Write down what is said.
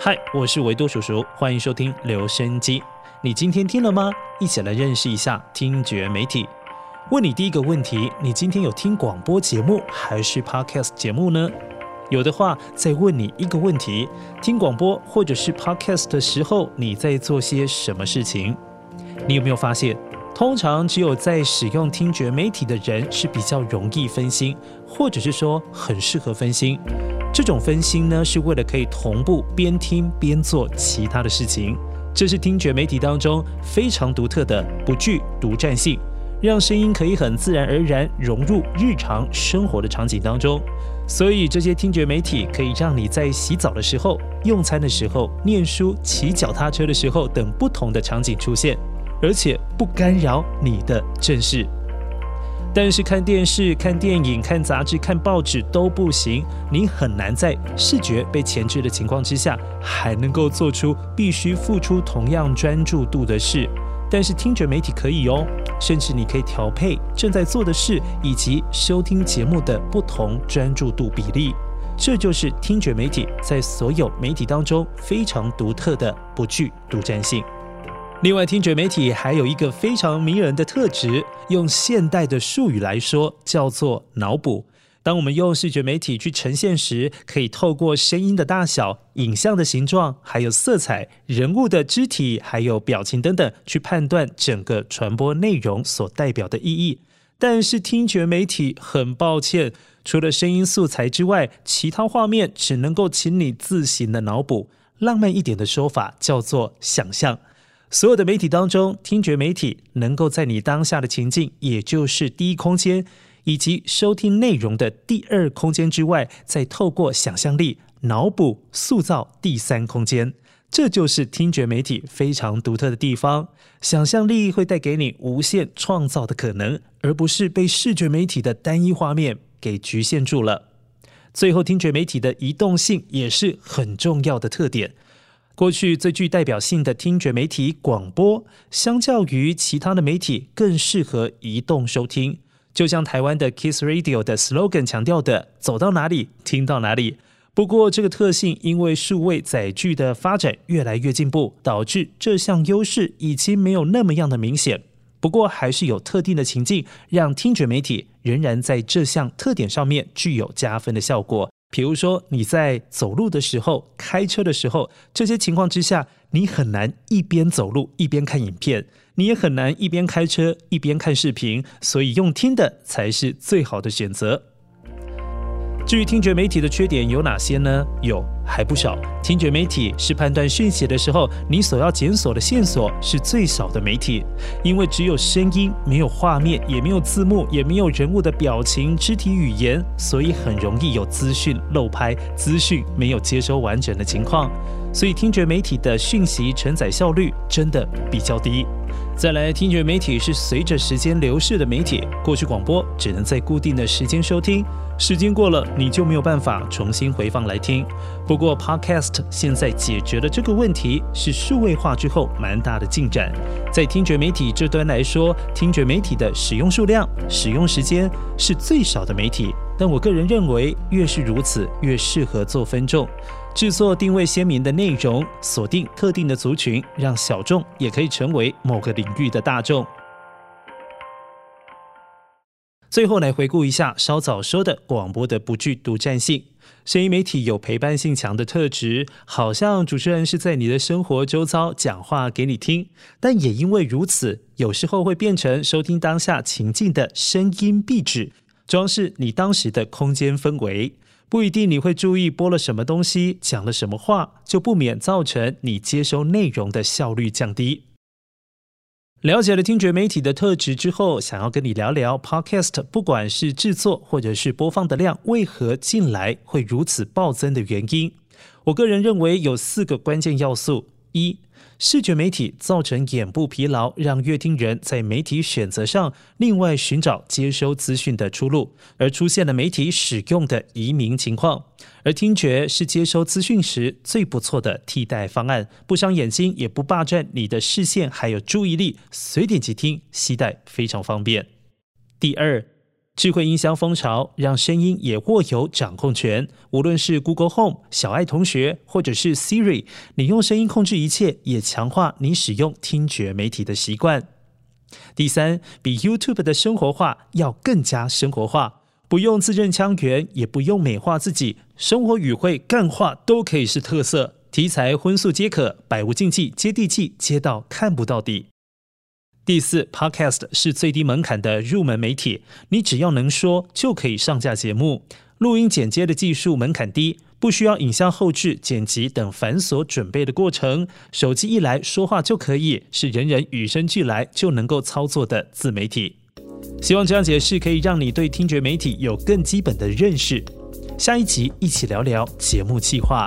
嗨，我是维多叔叔，欢迎收听留声机。你今天听了吗？一起来认识一下听觉媒体。问你第一个问题：你今天有听广播节目还是 Podcast 节目呢？有的话，再问你一个问题：听广播或者是 Podcast 的时候，你在做些什么事情？你有没有发现，通常只有在使用听觉媒体的人是比较容易分心，或者是说很适合分心。这种分心呢，是为了可以同步边听边做其他的事情。这是听觉媒体当中非常独特的不具独占性，让声音可以很自然而然融入日常生活的场景当中。所以这些听觉媒体可以让你在洗澡的时候、用餐的时候、念书、骑脚踏车的时候等不同的场景出现，而且不干扰你的正事。但是看电视、看电影、看杂志、看报纸都不行，你很难在视觉被前置的情况之下，还能够做出必须付出同样专注度的事。但是听觉媒体可以哦，甚至你可以调配正在做的事以及收听节目的不同专注度比例。这就是听觉媒体在所有媒体当中非常独特的不具独占性。另外，听觉媒体还有一个非常迷人的特质，用现代的术语来说，叫做脑补。当我们用视觉媒体去呈现时，可以透过声音的大小、影像的形状、还有色彩、人物的肢体、还有表情等等，去判断整个传播内容所代表的意义。但是，听觉媒体很抱歉，除了声音素材之外，其他画面只能够请你自行的脑补。浪漫一点的说法叫做想象。所有的媒体当中，听觉媒体能够在你当下的情境，也就是第一空间，以及收听内容的第二空间之外，再透过想象力脑补塑造第三空间。这就是听觉媒体非常独特的地方。想象力会带给你无限创造的可能，而不是被视觉媒体的单一画面给局限住了。最后，听觉媒体的移动性也是很重要的特点。过去最具代表性的听觉媒体广播，相较于其他的媒体更适合移动收听。就像台湾的 Kiss Radio 的 slogan 强调的：“走到哪里，听到哪里。”不过，这个特性因为数位载具的发展越来越进步，导致这项优势已经没有那么样的明显。不过，还是有特定的情境，让听觉媒体仍然在这项特点上面具有加分的效果。比如说，你在走路的时候、开车的时候，这些情况之下，你很难一边走路一边看影片，你也很难一边开车一边看视频，所以用听的才是最好的选择。至于听觉媒体的缺点有哪些呢？有还不少。听觉媒体是判断讯息的时候，你所要检索的线索是最少的媒体，因为只有声音，没有画面，也没有字幕，也没有人物的表情、肢体语言，所以很容易有资讯漏拍、资讯没有接收完整的情况。所以听觉媒体的讯息承载效率真的比较低。再来，听觉媒体是随着时间流逝的媒体，过去广播只能在固定的时间收听。时间过了，你就没有办法重新回放来听。不不过，Podcast 现在解决了这个问题，是数位化之后蛮大的进展。在听觉媒体这端来说，听觉媒体的使用数量、使用时间是最少的媒体。但我个人认为，越是如此，越适合做分众，制作定位鲜明的内容，锁定特定的族群，让小众也可以成为某个领域的大众。最后来回顾一下稍早说的广播的不具独占性，声音媒体有陪伴性强的特质，好像主持人是在你的生活周遭讲话给你听，但也因为如此，有时候会变成收听当下情境的声音壁纸，装饰你当时的空间氛围，不一定你会注意播了什么东西，讲了什么话，就不免造成你接收内容的效率降低。了解了听觉媒体的特质之后，想要跟你聊聊 Podcast，不管是制作或者是播放的量，为何近来会如此暴增的原因。我个人认为有四个关键要素：一、视觉媒体造成眼部疲劳，让阅听人在媒体选择上另外寻找接收资讯的出路，而出现了媒体使用的移民情况。而听觉是接收资讯时最不错的替代方案，不伤眼睛，也不霸占你的视线还有注意力，随点即听，携带非常方便。第二，智慧音箱风潮让声音也握有掌控权。无论是 Google Home、小爱同学，或者是 Siri，你用声音控制一切，也强化你使用听觉媒体的习惯。第三，比 YouTube 的生活化要更加生活化，不用字正腔圆，也不用美化自己，生活语汇、干话都可以是特色，题材荤素皆可，百无禁忌，接地气，接到看不到底。第四，Podcast 是最低门槛的入门媒体，你只要能说就可以上架节目。录音剪接的技术门槛低，不需要影像后置、剪辑等繁琐准备的过程，手机一来说话就可以，是人人与生俱来就能够操作的自媒体。希望这样解释可以让你对听觉媒体有更基本的认识。下一集一起聊聊节目企划。